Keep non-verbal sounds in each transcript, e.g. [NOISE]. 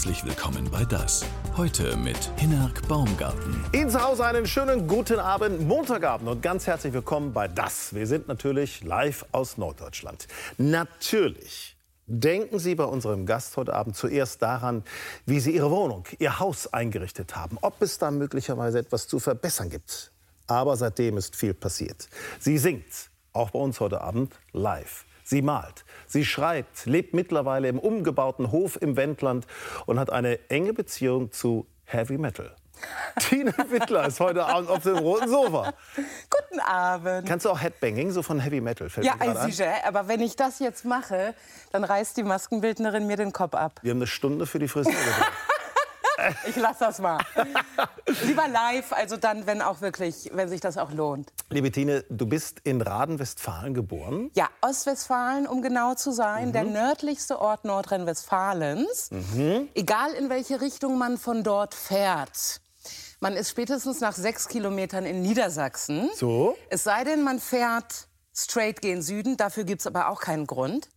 Herzlich willkommen bei Das. Heute mit Hinnerk Baumgarten. Ihnen zu Hause einen schönen guten Abend, Montagabend und ganz herzlich willkommen bei Das. Wir sind natürlich live aus Norddeutschland. Natürlich denken Sie bei unserem Gast heute Abend zuerst daran, wie Sie Ihre Wohnung, Ihr Haus eingerichtet haben, ob es da möglicherweise etwas zu verbessern gibt. Aber seitdem ist viel passiert. Sie singt, auch bei uns heute Abend, live. Sie malt, sie schreibt, lebt mittlerweile im umgebauten Hof im Wendland und hat eine enge Beziehung zu Heavy Metal. [LAUGHS] Tine Wittler ist heute Abend auf dem roten Sofa. Guten Abend. Kannst du auch Headbanging, so von Heavy Metal? Fällt ja, ein. sicher. Aber wenn ich das jetzt mache, dann reißt die Maskenbildnerin mir den Kopf ab. Wir haben eine Stunde für die Frisur. gebraucht. [LAUGHS] Ich lasse das mal. [LAUGHS] Lieber live, also dann, wenn auch wirklich, wenn sich das auch lohnt. Liebe Tine, du bist in Raden-Westfalen geboren. Ja, Ostwestfalen, um genau zu sein, Mhm. der nördlichste Ort Nordrhein-Westfalens. Mhm. Egal in welche Richtung man von dort fährt. Man ist spätestens nach sechs Kilometern in Niedersachsen. So. Es sei denn, man fährt straight gen Süden. Dafür gibt es aber auch keinen Grund.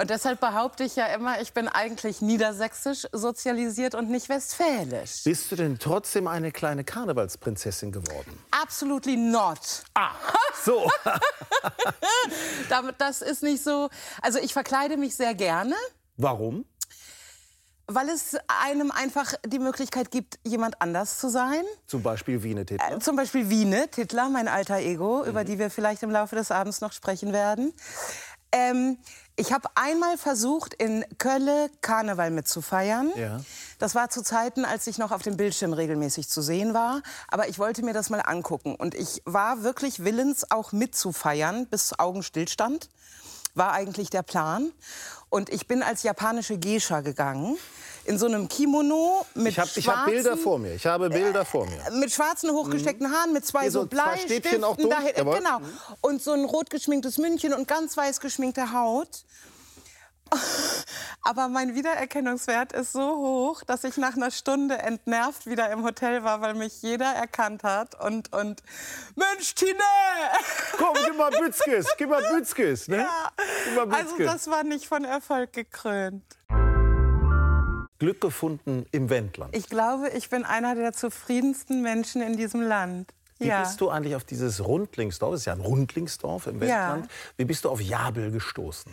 Und deshalb behaupte ich ja immer, ich bin eigentlich niedersächsisch sozialisiert und nicht westfälisch. Bist du denn trotzdem eine kleine Karnevalsprinzessin geworden? Absolutely not. [LAUGHS] So. [LAUGHS] Damit- Das ist nicht so. Also ich verkleide mich sehr gerne, Warum? weil es einem einfach die Möglichkeit gibt, jemand anders zu sein. Zum Beispiel Wiene Titler. Äh, Zum Beispiel Wiene, Titler, mein alter Ego, über die wir vielleicht im Laufe des Abends noch sprechen werden. Ähm, ich habe einmal versucht, in Kölle Karneval mitzufeiern. Ja. Das war zu Zeiten, als ich noch auf dem Bildschirm regelmäßig zu sehen war. Aber ich wollte mir das mal angucken. Und ich war wirklich willens, auch mitzufeiern, bis Augenstillstand. War eigentlich der Plan. Und ich bin als japanische Geisha gegangen. In so einem Kimono mit Ich habe ich hab Bilder schwarzen- vor mir. Ich habe Bilder vor mir. mit schwarzen hochgesteckten Haaren, mit zwei Hier so, so Bleistiften auch durch, dahin, jawohl. genau. Und so ein rot geschminktes Mündchen und ganz weiß geschminkte Haut. [LAUGHS] Aber mein Wiedererkennungswert ist so hoch, dass ich nach einer Stunde entnervt wieder im Hotel war, weil mich jeder erkannt hat und und Mensch Tine! [LAUGHS] Mal Bützkes. Gib mal Bützkes. Ne? Ja. Gib mal Also Bützkes. das war nicht von Erfolg gekrönt. Glück gefunden im Wendland. Ich glaube, ich bin einer der zufriedensten Menschen in diesem Land. Wie ja. bist du eigentlich auf dieses Rundlingsdorf, das ist ja ein Rundlingsdorf im Ja. Westland, wie bist du auf Jabel gestoßen?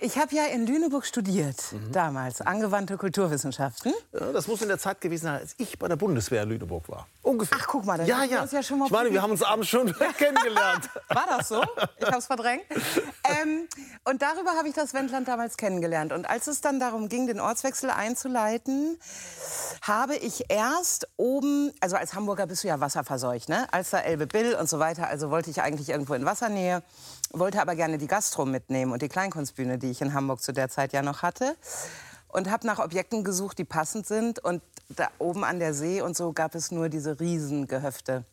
Ich habe ja in Lüneburg studiert, Mhm. damals, angewandte Kulturwissenschaften. Ja, das muss in der Zeit gewesen sein, als ich bei der Bundeswehr in Lüneburg war. Ungefähr. Ach, guck mal, ja, ja. uns ja schon mal ich meine, wir haben uns abends schon [LAUGHS] kennengelernt. War das so? Ich habe es verdrängt. Ähm, und darüber habe ich das Wendland damals kennengelernt. Und als es dann darum ging, den Ortswechsel einzuleiten, habe ich erst oben, also als Hamburger bist du ja wasserverseucht, ne? Alster, Elbe, Bill und so weiter. Also wollte ich eigentlich irgendwo in Wassernähe, wollte aber gerne die Gastro mitnehmen und die Kleinkunstbühne, die ich in Hamburg zu der Zeit ja noch hatte. Und habe nach Objekten gesucht, die passend sind. Und da oben an der See und so gab es nur diese Riesengehöfte.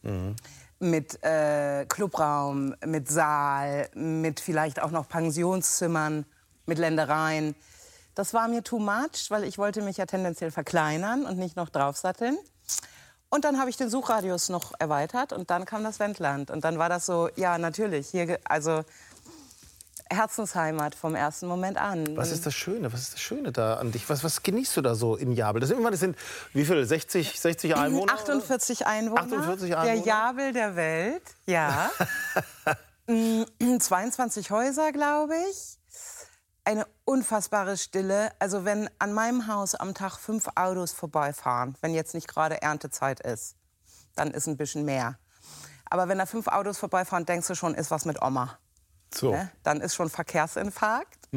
Mit äh, Clubraum, mit Saal, mit vielleicht auch noch Pensionszimmern, mit Ländereien. Das war mir too much, weil ich wollte mich ja tendenziell verkleinern und nicht noch draufsatteln. Und dann habe ich den Suchradius noch erweitert und dann kam das Wendland. Und dann war das so, ja, natürlich, hier, also Herzensheimat vom ersten Moment an. Was ist das Schöne? Was ist das Schöne da an dich? Was, was genießt du da so in Jabel? Das sind, das sind wie viel? 60, 60 Einwohner? 48 Einwohner. 48 Der Einwohner? Jabel der Welt, ja. [LAUGHS] Mm, 22 Häuser, glaube ich. Eine unfassbare Stille. Also wenn an meinem Haus am Tag fünf Autos vorbeifahren, wenn jetzt nicht gerade Erntezeit ist, dann ist ein bisschen mehr. Aber wenn da fünf Autos vorbeifahren, denkst du schon, ist was mit Oma. So. Ne? Dann ist schon Verkehrsinfarkt.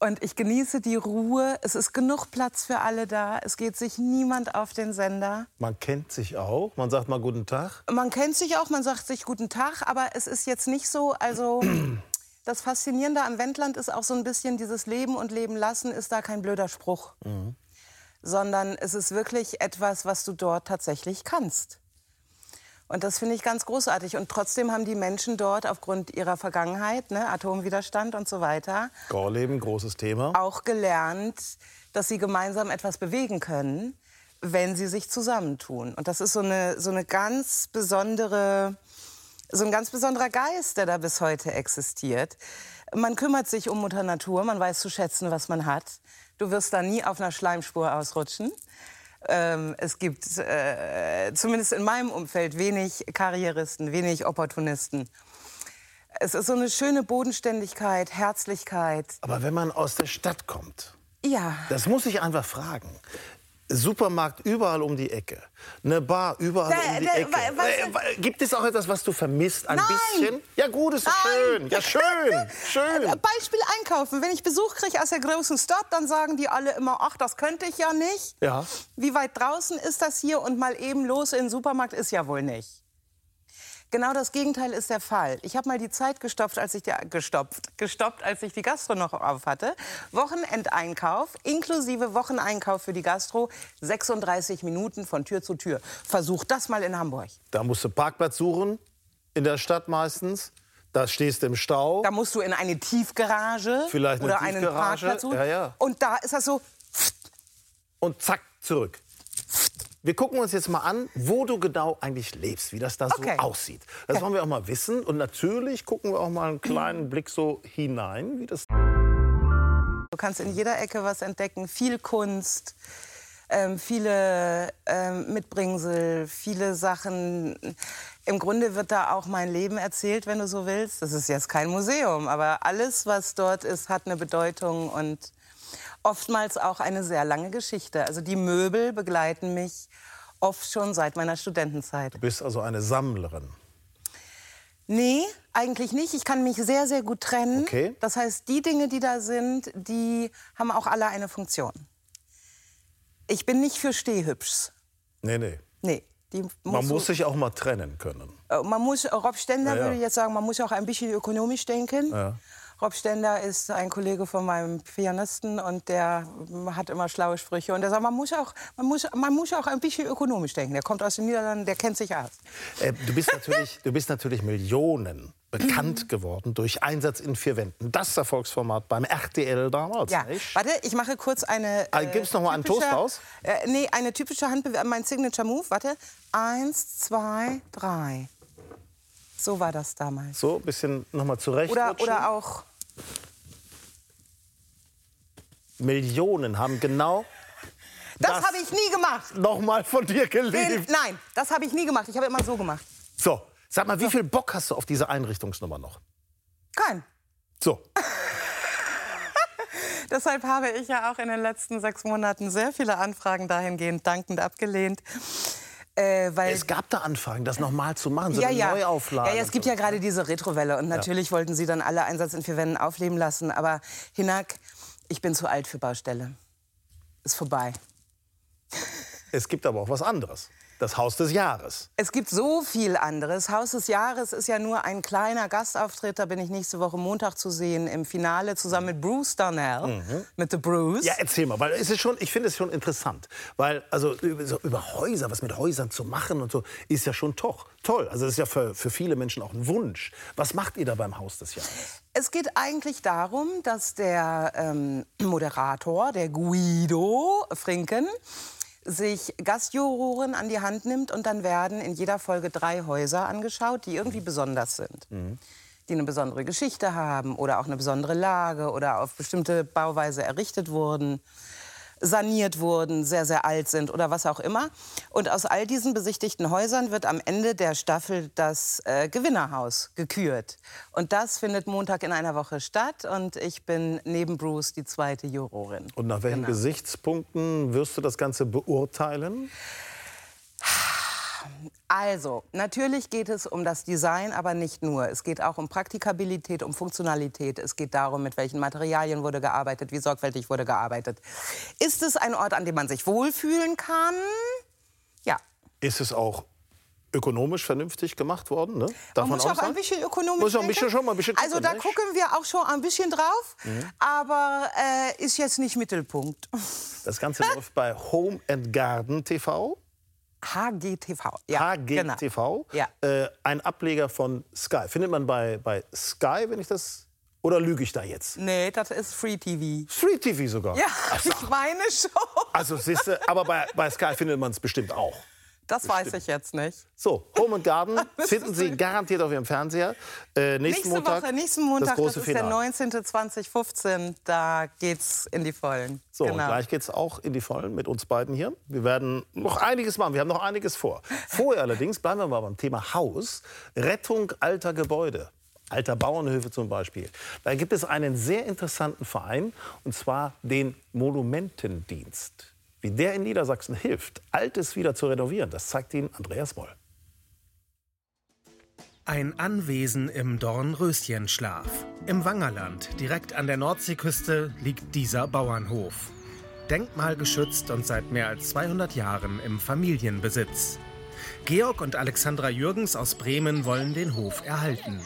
Und ich genieße die Ruhe. Es ist genug Platz für alle da. Es geht sich niemand auf den Sender. Man kennt sich auch. Man sagt mal guten Tag. Man kennt sich auch, man sagt sich guten Tag, aber es ist jetzt nicht so, also [CLEARS THROAT] das Faszinierende am Wendland ist auch so ein bisschen dieses Leben und Leben lassen ist da kein blöder Spruch, sondern es ist wirklich etwas, was du dort tatsächlich kannst. Und das finde ich ganz großartig. Und trotzdem haben die Menschen dort aufgrund ihrer Vergangenheit, ne, Atomwiderstand und so weiter, Gorleben, großes Thema. auch gelernt, dass sie gemeinsam etwas bewegen können, wenn sie sich zusammentun. Und das ist so eine, so eine ganz besondere, so ein ganz besonderer Geist, der da bis heute existiert. Man kümmert sich um Mutter Natur, man weiß zu schätzen, was man hat. Du wirst da nie auf einer Schleimspur ausrutschen. Ähm, es gibt äh, zumindest in meinem Umfeld wenig Karrieristen, wenig Opportunisten. Es ist so eine schöne Bodenständigkeit, Herzlichkeit. Aber wenn man aus der Stadt kommt, Ja. das muss ich einfach fragen. Supermarkt überall um die Ecke, eine Bar überall Da- um die da- Ecke. wa- was- Äh, Gibt es auch etwas, was du vermisst, ein Nein. bisschen? Ja gut, ist doch schön. Ja schön, [LAUGHS] schön. Beispiel einkaufen. Wenn ich Besuch kriege aus der großen Stadt, dann sagen die alle immer, ach, das könnte ich ja nicht. Ja. Wie weit draußen ist das hier und mal eben los in den Supermarkt ist ja wohl nicht. Genau das Gegenteil ist der Fall. Ich habe mal die Zeit gestopft, als ich die, gestopft, gestoppt, als ich die Gastro noch auf hatte. Wochenendeinkauf inklusive Wocheneinkauf für die Gastro 36 Minuten von Tür zu Tür. Versuch das mal in Hamburg. Da musst du Parkplatz suchen, in der Stadt meistens. Da stehst du im Stau. Da musst du in eine Tiefgarage Vielleicht eine oder einen Tiefgarage, Parkplatz suchen. ja, ja. Und da ist das so, und zack, zurück. Wir gucken uns jetzt mal an, wo du genau eigentlich lebst, wie das da so Okay. aussieht. Das wollen wir auch mal wissen. Und natürlich gucken wir auch mal einen kleinen Blick so hinein, wie das Du kannst in jeder Ecke was entdecken, viel Kunst, ähm, viele ähm, Mitbringsel, viele Sachen. Im Grunde wird da auch mein Leben erzählt, wenn du so willst. Das ist jetzt kein Museum, aber alles, was dort ist, hat eine Bedeutung und oftmals auch eine sehr lange Geschichte. Also die Möbel begleiten mich oft schon seit meiner Studentenzeit. Du bist also eine Sammlerin. Nee, eigentlich nicht. Ich kann mich sehr, sehr gut trennen. Okay. Das heißt, die Dinge, die da sind, die haben auch alle eine Funktion. Ich bin nicht für Stehhübschs. Nee, nee. Nee. Die Man muss sich auch mal trennen können. Äh, Man muss, Rob Stender Ja, ja. würde jetzt sagen, man muss auch ein bisschen ökonomisch denken. Ja. Rob Stender ist ein Kollege von meinem Pianisten und der hat immer schlaue Sprüche. Und der sagt, man muss auch, man muss, man muss auch ein bisschen ökonomisch denken. Der kommt aus den Niederlanden, der kennt sich aus. Äh, du, bist natürlich, du bist natürlich Millionen bekannt geworden durch Einsatz in vier Wänden. Das Erfolgsformat beim RTL damals. Ja, nicht? warte, ich mache kurz eine. Ah, gibt's noch mal einen Toast raus? Äh, nee, eine typische Handbewegung, mein Signature Move. Warte. Eins, zwei, drei. So war das damals. So, ein bisschen nochmal zurecht. Oder, oder auch. Millionen haben genau Das, Das- habe ich nie gemacht. nochmal von dir geliebt. nein, das habe ich nie gemacht. Ich habe immer so gemacht. So, sag mal, wie viel Bock hast du auf diese Einrichtungsnummer noch? Kein. So, [LAUGHS] Deshalb habe ich ja auch in den letzten sechs Monaten sehr viele Anfragen dahingehend dankend abgelehnt. Äh, es gab da Anfragen, das nochmal zu machen, so ja, eine ja. Neuauflage. Ja, ja, es gibt ja gerade diese Retrowelle und natürlich wollten sie dann alle Einsatz in vier Wänden aufleben lassen. Aber Hinak, ich bin zu alt für Baustelle. Ist vorbei. Es gibt aber auch was anderes. Das Haus des Jahres. Es gibt so viel anderes. Haus des Jahres ist ja nur ein kleiner Gastauftritt. Da bin ich nächste Woche Montag zu sehen im Finale zusammen mit Bruce Darnell, mit The Bruce. Ja, erzähl mal, weil es ist schon, ich finde es schon interessant, weil also über, so über Häuser, was mit Häusern zu machen und so, ist ja schon toch, toll. Also das ist ja für, für viele Menschen auch ein Wunsch. Was macht ihr da beim Haus des Jahres? Es geht eigentlich darum, dass der ähm, Moderator, der Guido Frinken, sich Gastjuroren an die Hand nimmt und dann werden in jeder Folge drei Häuser angeschaut, die irgendwie besonders sind. Die eine besondere Geschichte haben oder auch eine besondere Lage oder auf bestimmte Bauweise errichtet wurden, saniert wurden, sehr, sehr alt sind oder was auch immer. Und aus all diesen besichtigten Häusern wird am Ende der Staffel das äh, Gewinnerhaus gekürt. Und das findet Montag in einer Woche statt. Und ich bin neben Bruce die zweite Jurorin. Und nach welchen Genau. Gesichtspunkten wirst du das Ganze beurteilen? Also, natürlich geht es um das Design, aber nicht nur. Es geht auch um Praktikabilität, um Funktionalität. Es geht darum, mit welchen Materialien wurde gearbeitet, wie sorgfältig wurde gearbeitet. Ist es ein Ort, an dem man sich wohlfühlen kann? Ja. Ist es auch ökonomisch vernünftig gemacht worden? Ne? Darf man muss auch auch ein bisschen ökonomisch Muss ein bisschen schon mal ein bisschen Also gucken, da nicht? Mhm. gucken wir auch schon ein bisschen drauf, aber äh, ist jetzt nicht Mittelpunkt. Das Ganze läuft bei Home and Garden TV. HGTV. Ja, genau. HGTV. Ja. Äh, ein Ableger von Sky. Findet man bei, bei Sky, wenn ich das. Oder lüge ich da jetzt? Nee, das ist Free TV. Free TV sogar. Ja, Ach [LAUGHS] so. ich meine schon. Also, siehste, aber bei, bei Sky findet man es bestimmt auch. Das weiß ich jetzt nicht. So, Home and Garden [LAUGHS] finden Sie garantiert auf Ihrem Fernseher. Äh, nächsten Nächste Montag, Woche, nächsten Montag, das große ist Finale. der 19. 2015. Da geht's in die Vollen. So, genau. und gleich geht's auch in die Vollen mit uns beiden hier. Wir werden noch einiges machen. Wir haben noch einiges vor. Vorher allerdings bleiben wir mal beim Thema Haus. Rettung alter Gebäude. Alter Bauernhöfe zum Beispiel. Da gibt es einen sehr interessanten Verein, und zwar den Monumentendienst. Wie der in Niedersachsen hilft, Altes wieder zu renovieren, das zeigt Ihnen Andreas Moll. Ein Anwesen im Dornröschenschlaf. Im Wangerland, direkt an der Nordseeküste, liegt dieser Bauernhof. Denkmalgeschützt und seit mehr als 200 Jahren im Familienbesitz. Georg und Alexandra Jürgens aus Bremen wollen den Hof erhalten.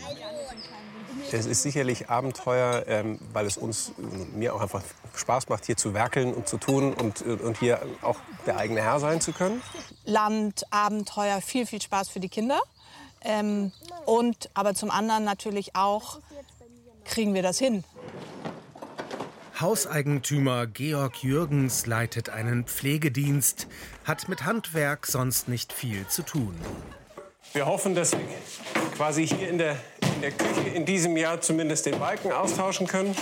Es ist sicherlich Abenteuer, ähm, weil es uns, mir auch einfach Spaß macht, hier zu werkeln und zu tun und, und hier auch der eigene Herr sein zu können. Land, Abenteuer, viel, viel Spaß für die Kinder. Ähm, und aber zum anderen natürlich auch, kriegen wir das hin? Hauseigentümer Georg Jürgens leitet einen Pflegedienst, hat mit Handwerk sonst nicht viel zu tun. Wir hoffen, dass wir quasi hier in der, in der Küche in diesem Jahr zumindest den Balken austauschen können,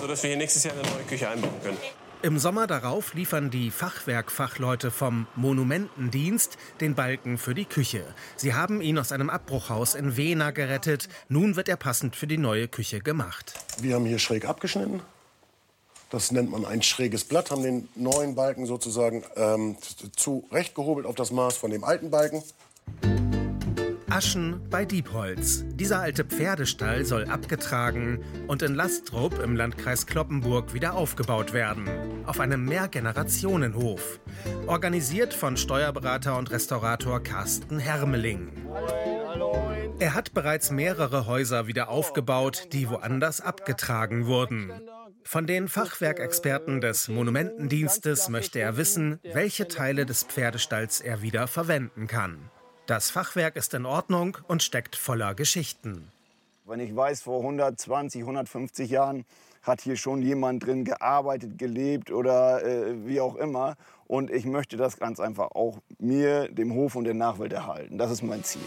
sodass wir hier nächstes Jahr eine neue Küche einbauen können. Im Sommer darauf liefern die Fachwerkfachleute vom Monumentendienst den Balken für die Küche. Sie haben ihn aus einem Abbruchhaus in Wena gerettet. Nun wird er passend für die neue Küche gemacht. Wir haben hier schräg abgeschnitten. Das nennt man ein schräges Blatt, haben den neuen Balken sozusagen ähm, zurechtgehobelt auf das Maß von dem alten Balken. Aschen bei Diepholz. Dieser alte Pferdestall soll abgetragen und in Lastrup im Landkreis Kloppenburg wieder aufgebaut werden. Auf einem Mehrgenerationenhof. Organisiert von Steuerberater und Restaurator Carsten Hermeling. Er hat bereits mehrere Häuser wieder aufgebaut, die woanders abgetragen wurden. Von den Fachwerkexperten des Monumentendienstes möchte er wissen, welche Teile des Pferdestalls er wieder verwenden kann. Das Fachwerk ist in Ordnung und steckt voller Geschichten. Wenn ich weiß, vor 120, 150 Jahren hat hier schon jemand drin gearbeitet, gelebt oder äh, wie auch immer. Und ich möchte das ganz einfach auch mir, dem Hof und der Nachwelt erhalten. Das ist mein Ziel.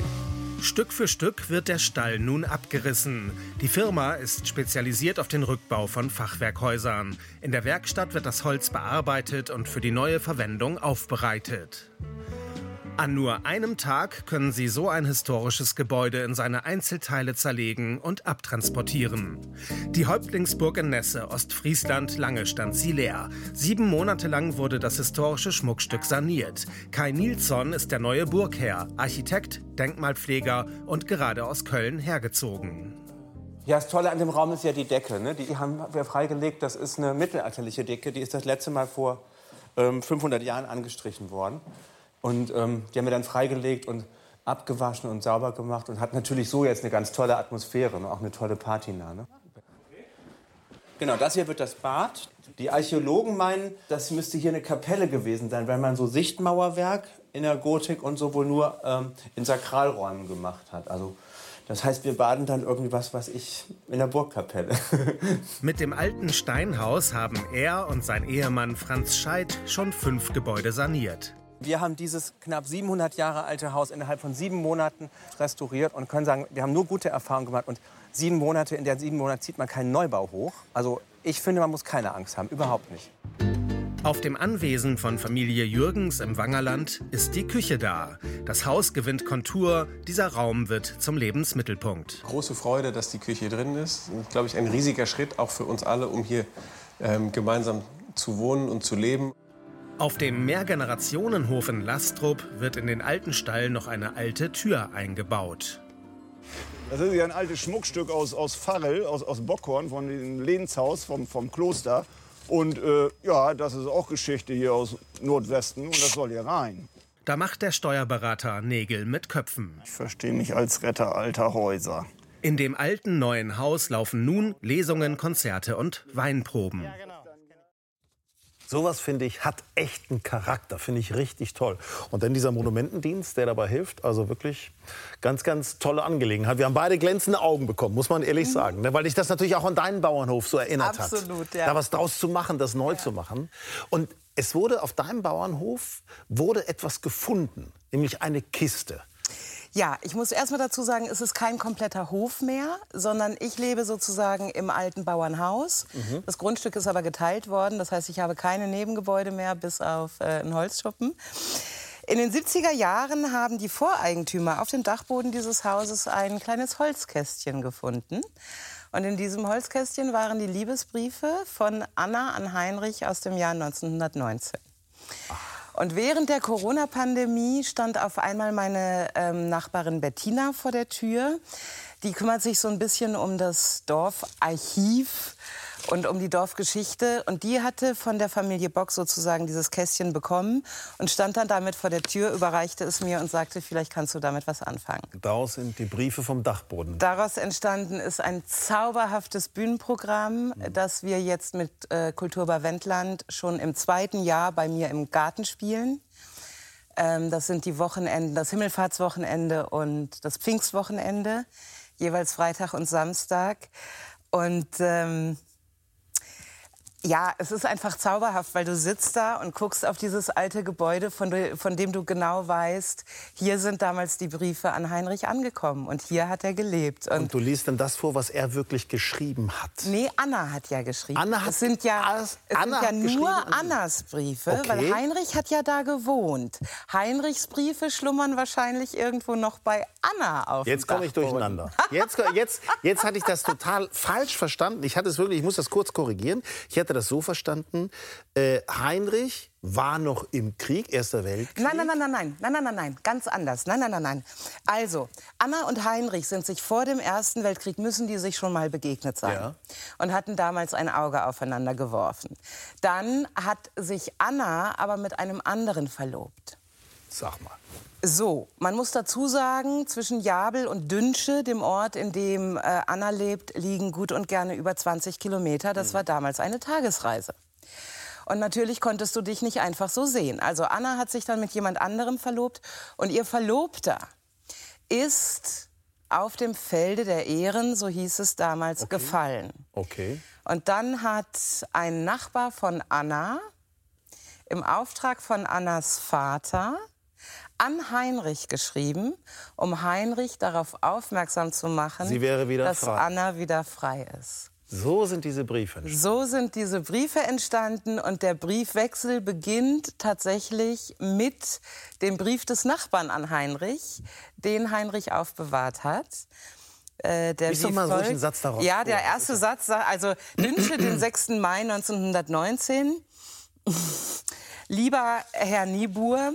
Stück für Stück wird der Stall nun abgerissen. Die Firma ist spezialisiert auf den Rückbau von Fachwerkhäusern. In der Werkstatt wird das Holz bearbeitet und für die neue Verwendung aufbereitet. An nur einem Tag können sie so ein historisches Gebäude in seine Einzelteile zerlegen und abtransportieren. Die Häuptlingsburg in Nesse, Ostfriesland, lange stand sie leer. Sieben Monate lang wurde das historische Schmuckstück saniert. Kai Nilsson ist der neue Burgherr, Architekt, Denkmalpfleger und gerade aus Köln hergezogen. Ja, das Tolle an dem Raum ist ja die Decke. Ne? Die haben wir freigelegt. Das ist eine mittelalterliche Decke. Die ist das letzte Mal vor ähm, 500 Jahren angestrichen worden. Und ähm, die haben wir dann freigelegt und abgewaschen und sauber gemacht und hat natürlich so jetzt eine ganz tolle Atmosphäre und auch eine tolle Patina. Ne? Genau, das hier wird das Bad. Die Archäologen meinen, das müsste hier eine Kapelle gewesen sein, weil man so Sichtmauerwerk in der Gotik und so wohl nur ähm, in Sakralräumen gemacht hat. Also das heißt, wir baden dann irgendwie was, was ich in der Burgkapelle. [LAUGHS] Mit dem alten Steinhaus haben er und sein Ehemann Franz Scheid schon fünf Gebäude saniert. Wir haben dieses knapp 700 Jahre alte Haus innerhalb von sieben Monaten restauriert und können sagen, wir haben nur gute Erfahrungen gemacht. Und sieben Monate, in der sieben Monate zieht man keinen Neubau hoch. Also ich finde, man muss keine Angst haben, überhaupt nicht. Auf dem Anwesen von Familie Jürgens im Wangerland ist die Küche da. Das Haus gewinnt Kontur, dieser Raum wird zum Lebensmittelpunkt. Große Freude, dass die Küche drin ist. Und, glaube ich, ein riesiger Schritt auch für uns alle, um hier ähm, gemeinsam zu wohnen und zu leben. Auf dem Mehrgenerationenhof in Lastrup wird in den alten Stall noch eine alte Tür eingebaut. Das ist ja ein altes Schmuckstück aus, aus Farrell, aus, aus Bockhorn, von dem Lehnshaus vom, vom Kloster. Und äh, ja, das ist auch Geschichte hier aus Nordwesten und das soll hier rein. Da macht der Steuerberater Nägel mit Köpfen. Ich verstehe mich als Retter alter Häuser. In dem alten neuen Haus laufen nun Lesungen, Konzerte und Weinproben. Sowas finde ich hat echten Charakter, finde ich richtig toll. Und dann dieser Monumentendienst, der dabei hilft, also wirklich ganz, ganz tolle Angelegenheit. Wir haben beide glänzende Augen bekommen, muss man ehrlich sagen, ne? weil dich das natürlich auch an deinen Bauernhof so erinnert Absolut, hat. ja. Da was draus zu machen, das neu zu machen. Und es wurde auf deinem Bauernhof wurde etwas gefunden, nämlich eine Kiste. Ja, ich muss erst mal dazu sagen, es ist kein kompletter Hof mehr, sondern ich lebe sozusagen im alten Bauernhaus. Das Grundstück ist aber geteilt worden, das heißt, ich habe keine Nebengebäude mehr, bis auf äh, einen Holzschuppen. In den 70er Jahren haben die Voreigentümer auf dem Dachboden dieses Hauses ein kleines Holzkästchen gefunden. Und in diesem Holzkästchen waren die Liebesbriefe von Anna an Heinrich aus dem Jahr 1919. Und während der Corona-Pandemie stand auf einmal meine ähm, Nachbarin Bettina vor der Tür. Die kümmert sich so ein bisschen um das Dorfarchiv und um die Dorfgeschichte. Und die hatte von der Familie Bock sozusagen dieses Kästchen bekommen und stand dann damit vor der Tür, überreichte es mir und sagte, vielleicht kannst du damit was anfangen. Daraus sind die Briefe vom Dachboden. Daraus entstanden ist ein zauberhaftes Bühnenprogramm, das wir jetzt mit äh, Kulturbar Wendland schon im zweiten Jahr bei mir im Garten spielen. Ähm, das sind die Wochenenden, das Himmelfahrtswochenende und das Pfingstwochenende, jeweils Freitag und Samstag. Und ähm, ja, es ist einfach zauberhaft, weil du sitzt da und guckst auf dieses alte Gebäude, von, von dem du genau weißt, hier sind damals die Briefe an Heinrich angekommen und hier hat er gelebt. Und Und du liest dann das vor, was er wirklich geschrieben hat. Nee, Anna hat ja geschrieben. Anna hat es sind ja, alles- es Anna sind ja nur. Annas Briefe, Okay. weil Heinrich hat ja da gewohnt. Heinrichs Briefe schlummern wahrscheinlich irgendwo noch bei Anna auf Jetzt komme ich durcheinander. [LAUGHS] Jetzt, jetzt, jetzt hatte ich das total falsch verstanden. Ich hatte es wirklich, ich muss das kurz korrigieren. Ich hatte das so verstanden, äh, Heinrich war noch im Krieg, Erster Weltkrieg. Nein, nein, nein, nein, nein, nein, nein, nein, nein, ganz anders. Nein, nein, nein, nein. Also, Anna und Heinrich sind sich vor dem Ersten Weltkrieg, müssen die sich schon mal begegnet sein. Ja. Und hatten damals ein Auge aufeinander geworfen. Dann hat sich Anna aber mit einem anderen verlobt. Sag mal. So, man muss dazu sagen, zwischen Jabel und Dünsche, dem Ort, in dem äh, Anna lebt, liegen gut und gerne über 20 Kilometer. Das war damals eine Tagesreise. Und natürlich konntest du dich nicht einfach so sehen. Also Anna hat sich dann mit jemand anderem verlobt und ihr Verlobter ist auf dem Felde der Ehren, so hieß es damals, gefallen. Okay. Und dann hat ein Nachbar von Anna im Auftrag von Annas Vater an Heinrich geschrieben, um Heinrich darauf aufmerksam zu machen, dass frei. Anna wieder frei ist. So sind diese Briefe. So sind diese Briefe entstanden und der Briefwechsel beginnt tatsächlich mit dem Brief des Nachbarn an Heinrich, den Heinrich aufbewahrt hat. Äh, der wie mal folgt- Satz daraus Ja, der erste Satz, also Dünsche, den 6. Mai 1919. Lieber Herr Niebuhr,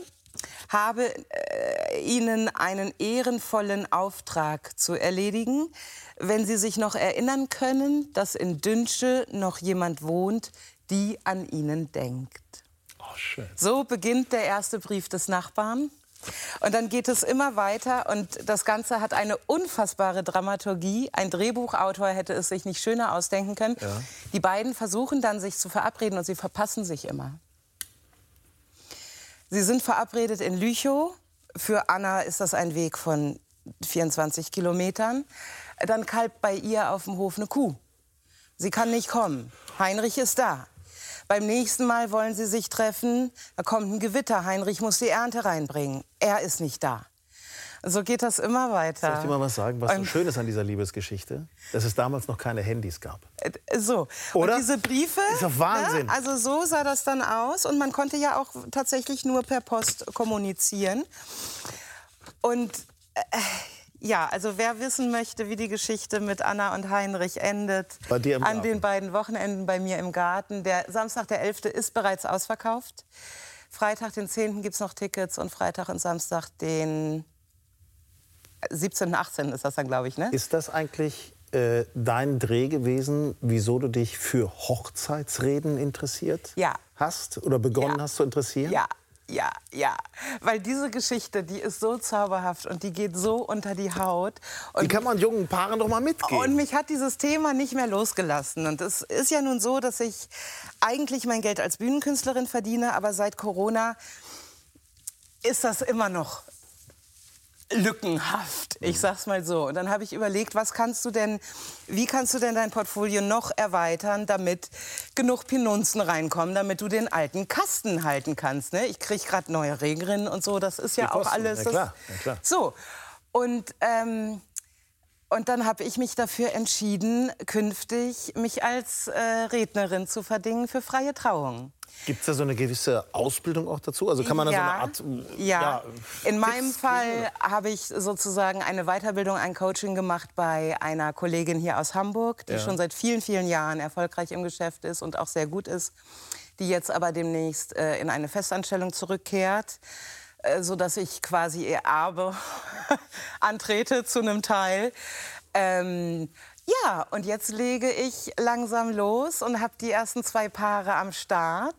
habe äh, Ihnen einen ehrenvollen Auftrag zu erledigen. Wenn Sie sich noch erinnern können, dass in Dünsche noch jemand wohnt, die an Ihnen denkt. Oh, schön. So beginnt der erste Brief des Nachbarn. Und dann geht es immer weiter und das Ganze hat eine unfassbare Dramaturgie. Ein Drehbuchautor hätte es sich nicht schöner ausdenken können. Die beiden versuchen dann, sich zu verabreden und sie verpassen sich immer. Sie sind verabredet in Lüchow. Für Anna ist das ein Weg von 24 Kilometern. Dann kalbt bei ihr auf dem Hof eine Kuh. Sie kann nicht kommen. Heinrich ist da. Beim nächsten Mal wollen sie sich treffen. Da kommt ein Gewitter. Heinrich muss die Ernte reinbringen. Er ist nicht da. So geht das immer weiter. Soll ich dir mal was sagen, was so Und- schön ist an dieser Liebesgeschichte? Dass es damals noch keine Handys gab. Äh, So. Oder? Und diese Briefe. Ist doch Wahnsinn. Ne? Also so sah das dann aus. Und man konnte ja auch tatsächlich nur per Post kommunizieren. Und äh, ja, also wer wissen möchte, wie die Geschichte mit Anna und Heinrich endet, an Garten. den beiden Wochenenden bei mir im Garten. Der Samstag, der 11. ist bereits ausverkauft. Freitag, den 10. gibt es noch Tickets und Freitag und Samstag, den 17. 18. ist das dann, glaube ich, ne? Ist das eigentlich äh, dein Dreh gewesen, wieso du dich für Hochzeitsreden interessiert Ja. hast oder begonnen Ja. hast zu interessieren? Ja. ja, ja. Weil diese Geschichte, die ist so zauberhaft und die geht so unter die Haut. Und die kann man jungen Paaren doch mal mitgeben. Und mich hat dieses Thema nicht mehr losgelassen. Und es ist ja nun so, dass ich eigentlich mein Geld als Bühnenkünstlerin verdiene, aber seit Corona ist das immer noch lückenhaft. Ich sag's mal so. Und dann habe ich überlegt, was kannst du denn, wie kannst du denn dein Portfolio noch erweitern, damit genug Pinunzen reinkommen, damit du den alten Kasten halten kannst. Ne? Ich kriege gerade neue Regeln und so. Das ist ja auch alles. Ja, klar. Ja, klar. So. Und ähm, und dann habe ich mich dafür entschieden, künftig mich als äh, Rednerin zu verdingen für freie Trauungen. Gibt es da so eine gewisse Ausbildung auch dazu? Also kann man da ja, so eine Art. Ja, ja in meinem Fall habe ich sozusagen eine Weiterbildung, ein Coaching gemacht bei einer Kollegin hier aus Hamburg, die ja. schon seit vielen, vielen Jahren erfolgreich im Geschäft ist und auch sehr gut ist, die jetzt aber demnächst äh, in eine Festanstellung zurückkehrt äh, so dass ich quasi ihr Erbe [LAUGHS] antrete zu einem Teil. Ähm, ja, und jetzt lege ich langsam los und habe die ersten zwei Paare am Start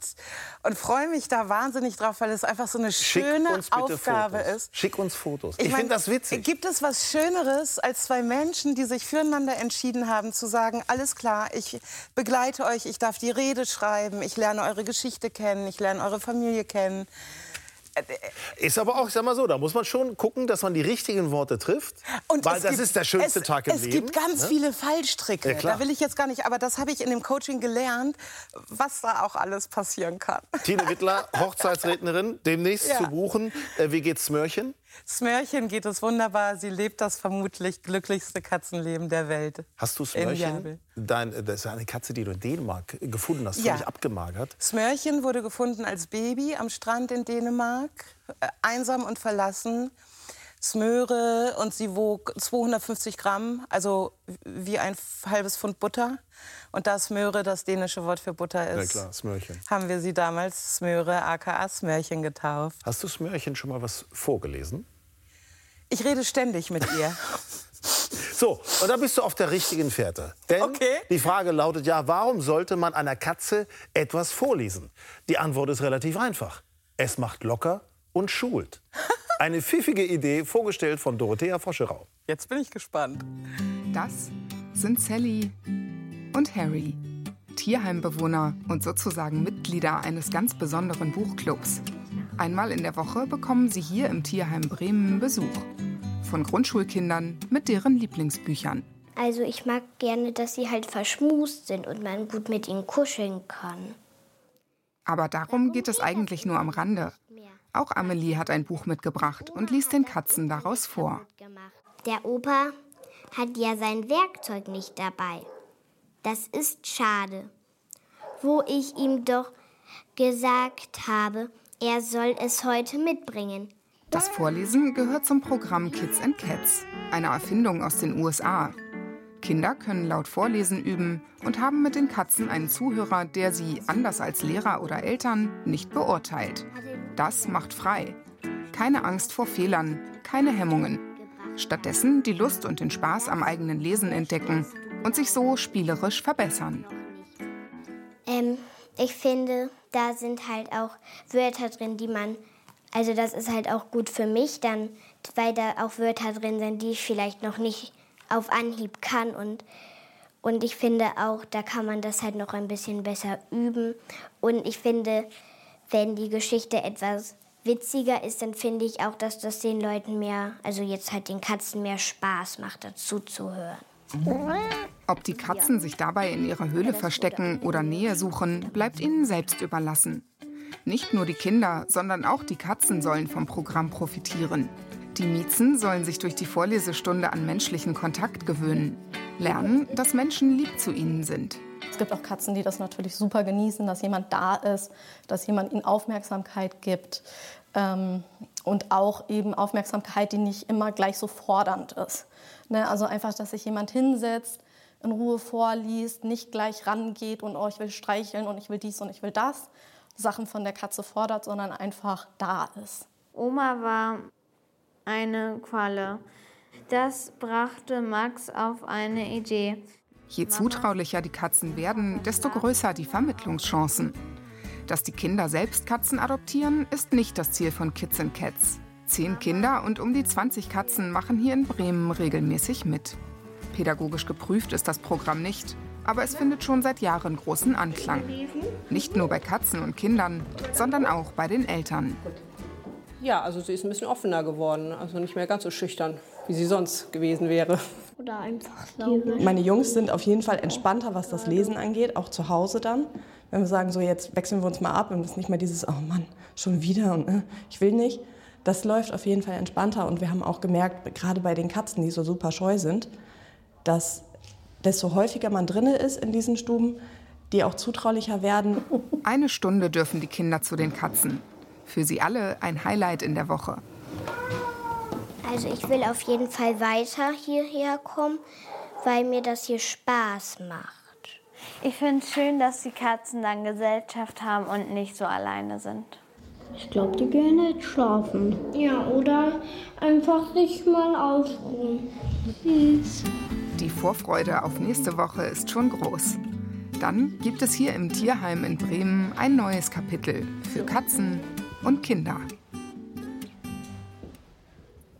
und freue mich da wahnsinnig drauf, weil es einfach so eine schöne Aufgabe Fotos. ist. Schick uns Fotos. Ich, ich finde das witzig. Gibt es was Schöneres als zwei Menschen, die sich füreinander entschieden haben, zu sagen, alles klar, ich begleite euch, ich darf die Rede schreiben, ich lerne eure Geschichte kennen, ich lerne eure Familie kennen. Ist aber auch, ich sag mal so, da muss man schon gucken, dass man die richtigen Worte trifft. Und weil das gibt, ist der schönste es, Tag im es Leben. Es gibt ganz ne? viele Fallstricke. Ja, da will ich jetzt gar nicht, aber das habe ich in dem Coaching gelernt, was da auch alles passieren kann. Tine Wittler, [LAUGHS] Hochzeitsrednerin, demnächst ja. zu buchen. Äh, wie geht's Smörchen? Smörchen geht es wunderbar. Sie lebt das vermutlich glücklichste Katzenleben der Welt. Hast du Smörchen? Dein, das ist eine Katze, die du in Dänemark gefunden hast, ja. völlig abgemagert. Smörchen wurde gefunden als Baby am Strand in Dänemark, äh, einsam und verlassen. Smöre und sie wog 250 Gramm, also wie ein halbes Pfund Butter. Und da Smöre das dänische Wort für Butter ist, ja klar, Smörchen. haben wir sie damals Smöre aka Smörchen getauft. Hast du Smörchen schon mal was vorgelesen? Ich rede ständig mit ihr. [LAUGHS] So, und da bist du auf der richtigen Fährte. Denn okay. die Frage lautet ja, warum sollte man einer Katze etwas vorlesen? Die Antwort ist relativ einfach. Es macht locker und schult. Eine pfiffige Idee, vorgestellt von Dorothea Foscherau. Jetzt bin ich gespannt. Das sind Sally und Harry, Tierheimbewohner und sozusagen Mitglieder eines ganz besonderen Buchclubs. Einmal in der Woche bekommen sie hier im Tierheim Bremen Besuch von Grundschulkindern mit deren Lieblingsbüchern. Also ich mag gerne, dass sie halt verschmust sind und man gut mit ihnen kuscheln kann. Aber darum geht es eigentlich nur am Rande. Auch Amelie hat ein Buch mitgebracht und liest den Katzen daraus vor. Der Opa hat ja sein Werkzeug nicht dabei. Das ist schade. Wo ich ihm doch gesagt habe, er soll es heute mitbringen. Das Vorlesen gehört zum Programm Kids and Cats, eine Erfindung aus den USA. Kinder können laut Vorlesen üben und haben mit den Katzen einen Zuhörer, der sie, anders als Lehrer oder Eltern, nicht beurteilt. Das macht frei. Keine Angst vor Fehlern, keine Hemmungen. Stattdessen die Lust und den Spaß am eigenen Lesen entdecken und sich so spielerisch verbessern. Ähm, ich finde, da sind halt auch Wörter drin, die man also das ist halt auch gut für mich, dann, weil da auch Wörter drin sind, die ich vielleicht noch nicht auf Anhieb kann. Und, und ich finde auch, da kann man das halt noch ein bisschen besser üben. Und ich finde, wenn die Geschichte etwas witziger ist, dann finde ich auch, dass das den Leuten mehr, also jetzt halt den Katzen mehr Spaß macht, dazu zu hören. Ob die Katzen sich dabei in ihrer Höhle verstecken oder Nähe suchen, bleibt ihnen selbst überlassen. Nicht nur die Kinder, sondern auch die Katzen sollen vom Programm profitieren. Die Miezen sollen sich durch die Vorlesestunde an menschlichen Kontakt gewöhnen. Lernen, dass Menschen lieb zu ihnen sind. Es gibt auch Katzen, die das natürlich super genießen, dass jemand da ist, dass jemand ihnen Aufmerksamkeit gibt. Ähm, und auch eben Aufmerksamkeit, die nicht immer gleich so fordernd ist. Ne? Also einfach, dass sich jemand hinsetzt, in Ruhe vorliest, nicht gleich rangeht und oh, ich will streicheln und ich will dies und ich will das, Sachen von der Katze fordert, sondern einfach da ist. Oma war eine Qualle. Das brachte Max auf eine Idee. Je zutraulicher die Katzen werden, desto größer die Vermittlungschancen. Dass die Kinder selbst Katzen adoptieren, ist nicht das Ziel von Kids and Cats. Zehn Kinder und um die 20 Katzen machen hier in Bremen regelmäßig mit. Pädagogisch geprüft ist das Programm nicht, aber es findet schon seit Jahren großen Anklang. Nicht nur bei Katzen und Kindern, sondern auch bei den Eltern. Ja, also sie ist ein bisschen offener geworden, also nicht mehr ganz so schüchtern, wie sie sonst gewesen wäre. Oder einfach sauber. Meine Jungs sind auf jeden Fall entspannter, was das Lesen angeht, auch zu Hause dann. Wenn wir sagen, so jetzt wechseln wir uns mal ab und es ist nicht mehr dieses, oh Mann, schon wieder und äh, ich will nicht. Das läuft auf jeden Fall entspannter und wir haben auch gemerkt, gerade bei den Katzen, die so super scheu sind, dass desto häufiger man drinne ist in diesen Stuben, die auch zutraulicher werden. [LAUGHS] Eine Stunde dürfen die Kinder zu den Katzen. Für sie alle ein Highlight in der Woche. Also ich will auf jeden Fall weiter hierher kommen, weil mir das hier Spaß macht. Ich finde es schön, dass die Katzen dann Gesellschaft haben und nicht so alleine sind. Ich glaube, die gehen jetzt schlafen. Ja, oder einfach sich mal ausruhen. Süß. Die Vorfreude auf nächste Woche ist schon groß. Dann gibt es hier im Tierheim in Bremen ein neues Kapitel für Katzen und Kinder.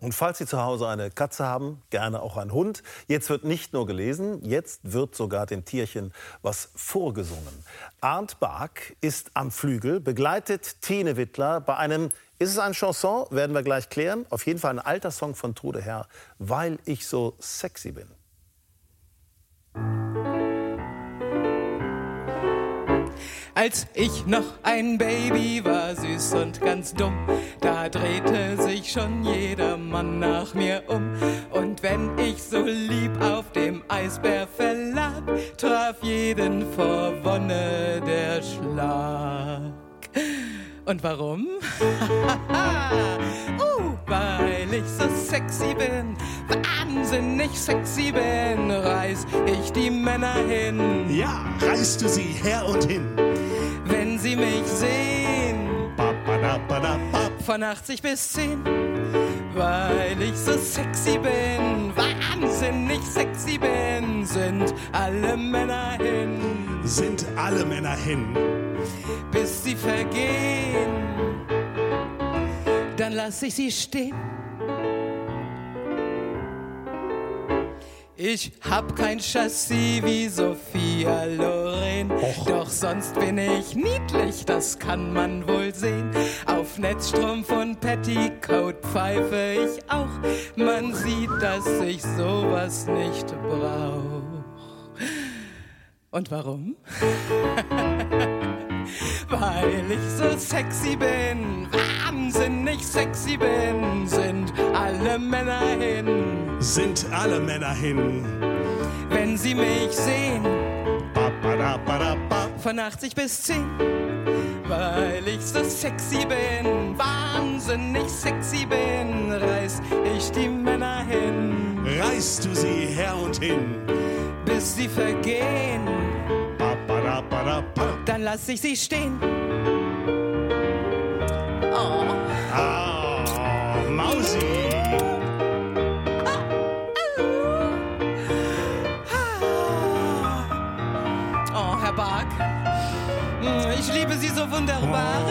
Und falls Sie zu Hause eine Katze haben, gerne auch einen Hund. Jetzt wird nicht nur gelesen, jetzt wird sogar den Tierchen was vorgesungen. Arndt Bark ist am Flügel, begleitet Tine Wittler bei einem, ist es ein Chanson, werden wir gleich klären, auf jeden Fall ein alter Song von Trude Herr, weil ich so sexy bin. Als ich noch ein Baby war, süß und ganz dumm, da drehte sich schon jeder Mann nach mir um. Und wenn ich so lieb auf dem Eisbärfell lag, traf jeden vor Wonne der Schlag. Und warum? [LAUGHS] uh, weil ich so sexy bin, wahnsinnig sexy bin, reiß ich die Männer hin. Ja, reißt du sie her und hin. Wenn sie mich sehen, von 80 bis 10, weil ich so sexy bin, wahnsinnig sexy bin, sind alle Männer hin. Sind alle Männer hin. Bis sie vergehen, dann lass ich sie stehen. Ich hab kein Chassis wie Sophia Loren, doch sonst bin ich niedlich, das kann man wohl sehen. Auf Netzstrumpf und Petticoat pfeife ich auch, man sieht, dass ich sowas nicht brauch. Und warum? [LAUGHS] Weil ich so sexy bin, wahnsinnig sexy bin, sind alle Männer hin. Sind alle Männer hin. Wenn sie mich sehen, von 80 bis 10, weil ich so sexy bin, wahnsinnig sexy bin, reiß ich die Männer hin. Reißt du sie her und hin. Bis sie vergehen, dann lass ich sie stehen. Oh. Ah, Mausi. Oh, Herr Bark. Ich liebe Sie so wunderbar.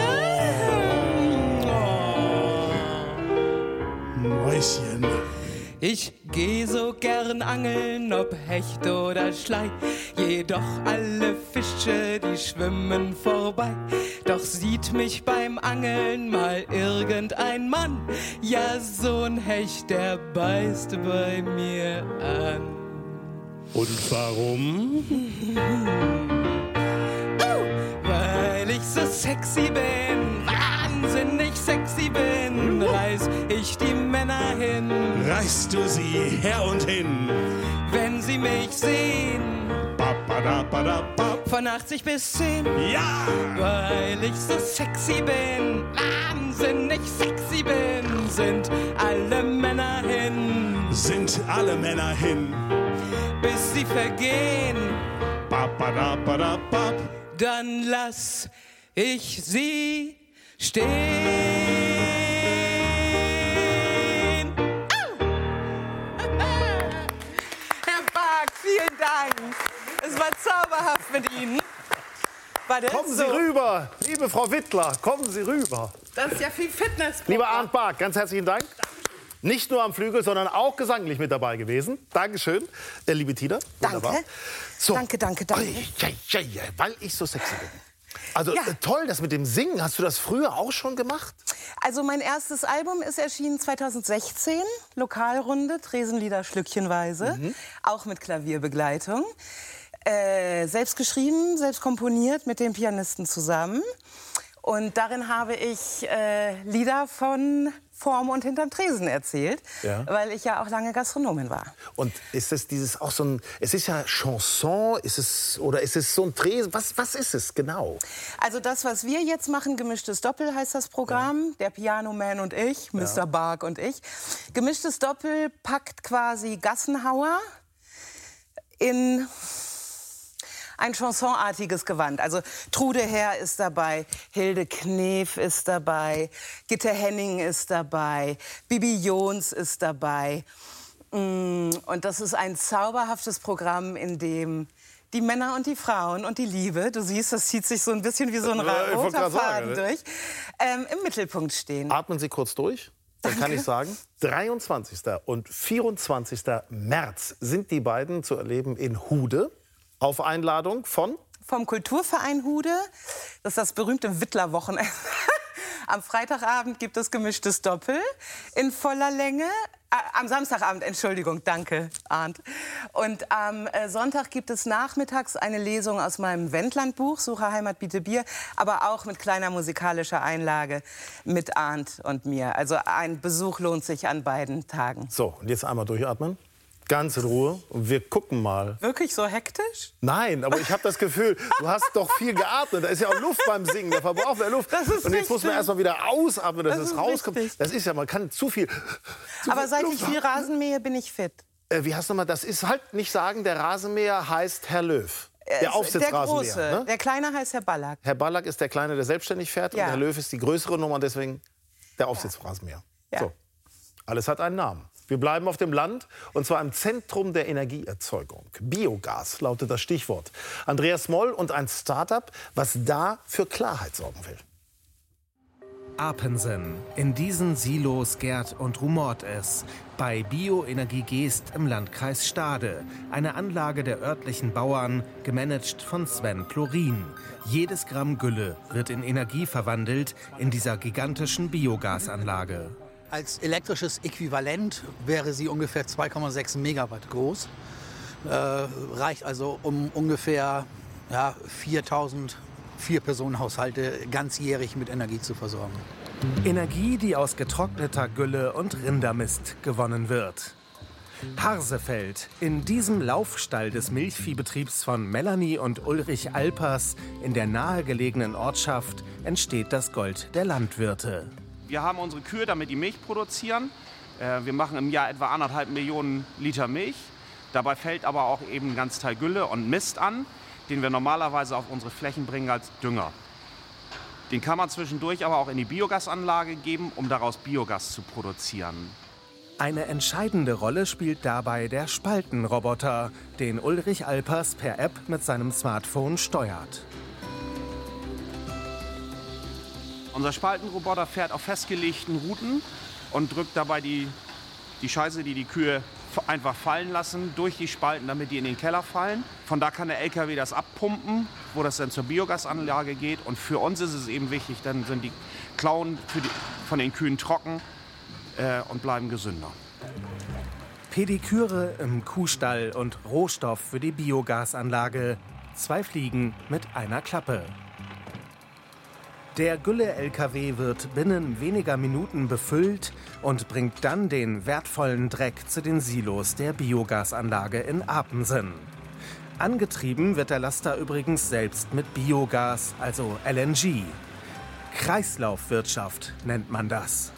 Mäuschen. Ich geh so gern angeln, ob Hecht oder Schlei. Jedoch alle Fische, die schwimmen vorbei. Doch sieht mich beim Angeln mal irgendein Mann. Ja, so ein Hecht, der beißt bei mir an. Und warum? [LAUGHS] Weil ich so sexy bin, wahnsinnig sexy bin, reiß ich die Männer hin. Reißt du sie her und hin. Wenn sie mich sehen, von 80 bis 10. Ja! Weil ich so sexy bin, wahnsinnig sexy bin, sind alle Männer hin. Sind alle Männer hin. Bis sie vergehen, dann lass ich sie stehen. [LAUGHS] Herr Bark, vielen Dank. Es war zauberhaft mit Ihnen. Kommen Sie so? rüber, liebe Frau Wittler, kommen Sie rüber. Das ist ja viel Fitness. Lieber Arndt Bark, ganz herzlichen Dank. Nicht nur am Flügel, sondern auch gesanglich mit dabei gewesen. Dankeschön, äh, liebe Tina. Wunderbar. Danke. So. Danke, danke, danke. Weil ich so sexy bin. Also Ja. äh, toll, das mit dem Singen. Hast du das früher auch schon gemacht? Also mein erstes Album ist erschienen 2016, Lokalrunde, Tresenlieder schlückchenweise, Mhm. auch mit Klavierbegleitung. Äh, selbst geschrieben, selbst komponiert mit dem Pianisten zusammen. Und darin habe ich äh, Lieder von vorm und hinterm Tresen erzählt, Ja. weil ich ja auch lange Gastronomin war. Und ist es dieses auch so ein, es ist ja Chanson, ist es, oder ist es so ein Tresen? Was, was ist es genau? Also das, was wir jetzt machen, gemischtes Doppel heißt das Programm. Der Piano Man und ich, Mr. Ja. Bark und ich. Gemischtes Doppel packt quasi Gassenhauer in ein chansonartiges Gewand. Also Trude Herr ist dabei, Hilde Knef ist dabei, Gitte Henning ist dabei, Bibi Jons ist dabei. Mm, Und das ist ein zauberhaftes Programm, in dem die Männer und die Frauen und die Liebe, du siehst, das zieht sich so ein bisschen wie so ein Ja, wollte roter Faden ne? durch, ähm, im Mittelpunkt stehen. Atmen Sie kurz durch. Dann kann ich sagen, 23. und 24. März sind die beiden zu erleben in Hude auf Einladung von vom Kulturverein Hude. Das ist das berühmte Wittler-Wochenende. [LAUGHS] Am Freitagabend gibt es gemischtes Doppel in voller Länge. Äh, am Samstagabend, Entschuldigung, danke, Arndt. Und am äh, Sonntag gibt es nachmittags eine Lesung aus meinem Wendland-Buch, Suche Heimat, biete Bier, aber auch mit kleiner musikalischer Einlage mit Arndt und mir. Also ein Besuch lohnt sich an beiden Tagen. So, und jetzt einmal durchatmen. Ganz in Ruhe. Und wir gucken mal. Wirklich so hektisch? Nein, aber ich habe das Gefühl, du hast doch viel geatmet. Da ist ja auch Luft beim Singen. Da verbraucht man Luft. Das ist und jetzt muss man erst mal wieder ausatmen, dass Das es rauskommt. wichtig. Das ist ja, man kann zu viel. Zu Aber viel seit Luft ich viel haben. Rasen mähe, bin ich fit. Äh, wie heißt nochmal? Das ist halt nicht sagen, der Rasenmäher heißt Herr Löw. Äh, Der der Aufsitzrasenmäher. große. Ne? Der kleine heißt Herr Ballack. Herr Ballack ist der Kleine, der selbstständig fährt. Ja. Und Herr Löw ist die größere Nummer deswegen der Aufsitzrasenmäher. Ja. So. Alles hat einen Namen. Wir bleiben auf dem Land und zwar im Zentrum der Energieerzeugung. Biogas lautet das Stichwort. Andreas Moll und ein Startup, was da für Klarheit sorgen will. Apensen. In diesen Silos gärt und rumort es. Bei Bioenergie Geest im Landkreis Stade. Eine Anlage der örtlichen Bauern, gemanagt von Sven Chlorin. Jedes Gramm Gülle wird in Energie verwandelt in dieser gigantischen Biogasanlage. Als elektrisches Äquivalent wäre sie ungefähr 2,6 Megawatt groß. Äh, reicht also, um ungefähr ja, 4000 Vier-Personen-Haushalte ganzjährig mit Energie zu versorgen. Energie, die aus getrockneter Gülle und Rindermist gewonnen wird. Harsefeld. In diesem Laufstall des Milchviehbetriebs von Melanie und Ulrich Alpers in der nahegelegenen Ortschaft entsteht das Gold der Landwirte. Wir haben unsere Kühe, damit die Milch produzieren. Äh, Wir machen im Jahr etwa anderthalb Millionen Liter Milch. Dabei fällt aber auch eben ein ganz Teil Gülle und Mist an, den wir normalerweise auf unsere Flächen bringen als Dünger. Den kann man zwischendurch aber auch in die Biogasanlage geben, um daraus Biogas zu produzieren. Eine entscheidende Rolle spielt dabei der Spaltenroboter, den Ulrich Alpers per App mit seinem Smartphone steuert. Unser Spaltenroboter fährt auf festgelegten Routen und drückt dabei die, die Scheiße, die die Kühe einfach fallen lassen, durch die Spalten, damit die in den Keller fallen. Von da kann der LKW das abpumpen, wo das dann zur Biogasanlage geht. Und für uns ist es eben wichtig, dann sind die Klauen die, von den Kühen trocken äh, und bleiben gesünder. Pediküre im Kuhstall und Rohstoff für die Biogasanlage. Zwei Fliegen mit einer Klappe. Der Gülle-LKW wird binnen weniger Minuten befüllt und bringt dann den wertvollen Dreck zu den Silos der Biogasanlage in Apensen. Angetrieben wird der Laster übrigens selbst mit Biogas, also LNG. Kreislaufwirtschaft nennt man das.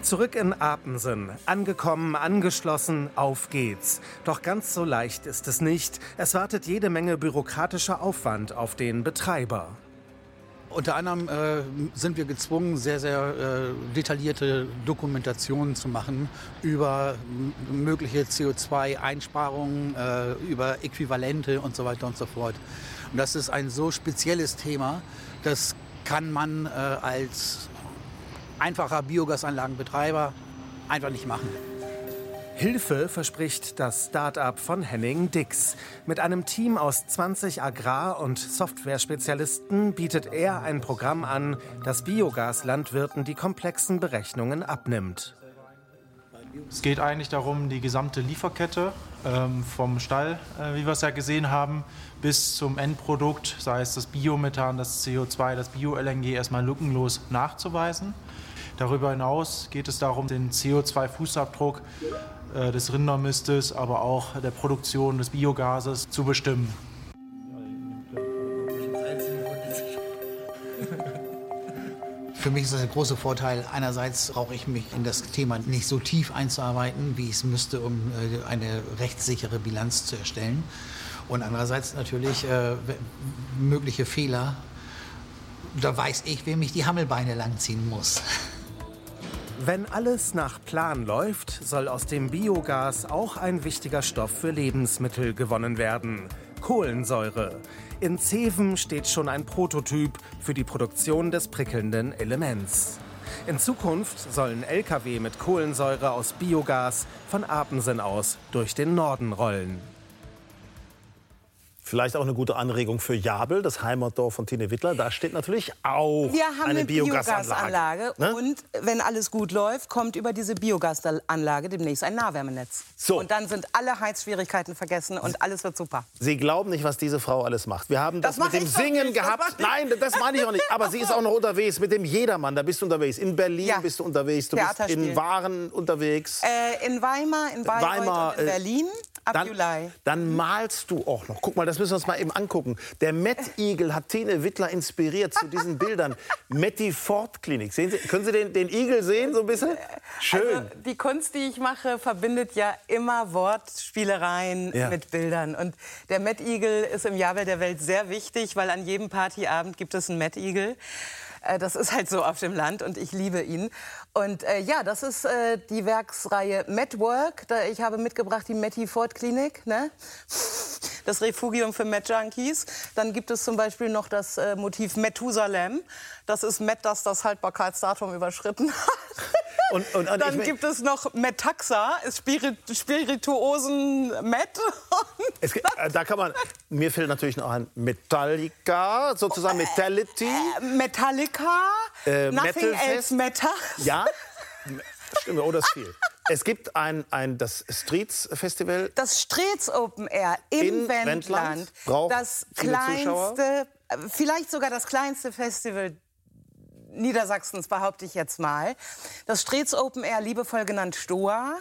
Zurück in Apensen. Angekommen, angeschlossen, auf geht's. Doch ganz so leicht ist es nicht. Es wartet jede Menge bürokratischer Aufwand auf den Betreiber. Unter anderem äh, sind wir gezwungen, sehr, sehr äh, detaillierte Dokumentationen zu machen über mögliche CO2-Einsparungen, äh, über Äquivalente und so weiter und so fort. Und das ist ein so spezielles Thema, das kann man äh, als einfacher Biogasanlagenbetreiber einfach nicht machen. Hilfe verspricht das Start-up von Henning Dix. Mit einem Team aus 20 Agrar- und Softwarespezialisten bietet er ein Programm an, das Biogaslandwirten die komplexen Berechnungen abnimmt. Es geht eigentlich darum, die gesamte Lieferkette ähm, vom Stall, äh, wie wir es ja gesehen haben, bis zum Endprodukt, sei es das Biomethan, das CO2, das Bio-LNG, erstmal lückenlos nachzuweisen. Darüber hinaus geht es darum, den CO2-Fußabdruck äh, des Rindermistes, aber auch der Produktion des Biogases zu bestimmen. [LAUGHS] Für mich ist das ein großer Vorteil. Einerseits brauche ich mich in das Thema nicht so tief einzuarbeiten, wie ich es müsste, um äh, eine rechtssichere Bilanz zu erstellen. Und andererseits natürlich äh, mögliche Fehler. Da weiß ich, wem ich die Hammelbeine langziehen muss. [LAUGHS] Wenn alles nach Plan läuft, soll aus dem Biogas auch ein wichtiger Stoff für Lebensmittel gewonnen werden. Kohlensäure. In Zeven steht schon ein Prototyp für die Produktion des prickelnden Elements. In Zukunft sollen Lkw mit Kohlensäure aus Biogas von Apensen aus durch den Norden rollen. Vielleicht auch eine gute Anregung für Jabel, das Heimatdorf von Tine Wittler. Da steht natürlich auch Wir haben eine eine Biogasanlage. Biogasanlage Ne? und wenn alles gut läuft, kommt über diese Biogasanlage demnächst ein Nahwärmenetz. So. Und dann sind alle Heizschwierigkeiten vergessen und alles wird super. Sie glauben nicht, was diese Frau alles macht. Wir haben das, Das mit dem Singen nicht, gehabt. Nein, das meine ich auch nicht. Aber sie ist auch noch unterwegs mit dem Jedermann. Da bist du unterwegs. In Berlin bist du unterwegs. Du bist in. Waren unterwegs. Äh, in Weimar, in Bayreuth Weimar, in äh, Berlin ab Dann, Juli. dann malst du auch noch. Guck mal, das müssen wir uns mal eben angucken. Der Met-Igel hat Tine Wittler inspiriert zu diesen [LAUGHS] Bildern. Metti Ford Klinik. Sehen Sie, können Sie den, den Igel sehen so ein bisschen? Schön. Also, die Kunst, die ich mache, verbindet ja immer Wortspielereien Ja. mit Bildern. Und der Mettigel ist im Jabel der Welt sehr wichtig, weil an jedem Partyabend gibt es einen Mettigel. Äh, Das ist halt so auf dem Land und ich liebe ihn. Und äh, ja, das ist äh, die Werksreihe Metwork. Da, ich habe mitgebracht die Metti Ford Klinik, ne? das Refugium für Met Junkies. Dann gibt es zum Beispiel noch das äh, Motiv Methusalem. Das ist Met, das das Haltbarkeitsdatum überschritten [LAUGHS] hat. Und, und, und Dann ich, gibt es noch Metaxa, Spirit Spirituosen Met. es, äh, da kann man. Mir fehlt natürlich noch ein Metallica, sozusagen Metality. Metallica, Äh, Nothing. Else Matter. Ja, [LAUGHS] stimmt. Oh, das viel. Es gibt ein, ein das Streets Festival. Das Strez Open Air im In Wendland, Wendland braucht das viele Zuschauer. kleinste, äh, vielleicht sogar das kleinste Festival Niedersachsens, behaupte ich jetzt mal. Das Strez Open Air, liebevoll genannt Stoa,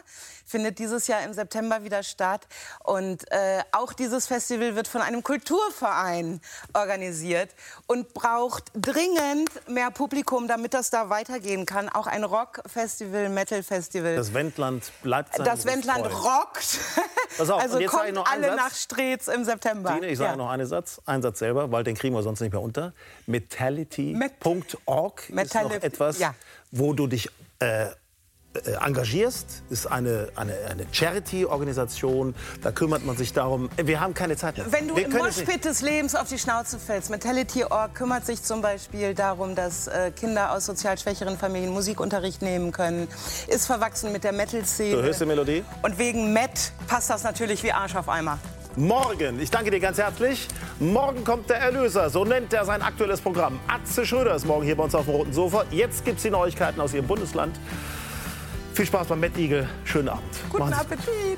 findet dieses Jahr im September wieder statt. Und äh, auch dieses Festival wird von einem Kulturverein organisiert und braucht dringend mehr Publikum, damit das da weitergehen kann. Auch ein Rock-Festival, Metal-Festival. Das Wendland bleibt sein Das Wendland Freund. rockt. [LAUGHS] Pass auf, also kommt alle Satz. nach Strez im September. Tine, ich sage Ja. noch einen Satz, einen Satz selber, weil den kriegen wir sonst nicht mehr unter. Metality.org ist noch etwas, ja. wo du dich äh, engagierst. Ist eine, eine, eine Charity-Organisation. Da kümmert man sich darum. Wir haben keine Zeit mehr. Wenn du wir im Moshpit des Lebens auf die Schnauze fällst, Mentality.org kümmert sich zum Beispiel darum, dass äh, Kinder aus sozial schwächeren Familien Musikunterricht nehmen können, ist verwachsen mit der Metal-Szene. So, hörst du die Melodie? Und wegen Met passt das natürlich wie Arsch auf Eimer. Morgen, ich danke dir ganz herzlich. Morgen kommt der Erlöser, so nennt er sein aktuelles Programm. Atze Schröder ist morgen hier bei uns auf dem roten Sofa. Jetzt gibt es die Neuigkeiten aus ihrem Bundesland. Viel Spaß beim Met Eagle. Schönen Abend. Guten. Appetit!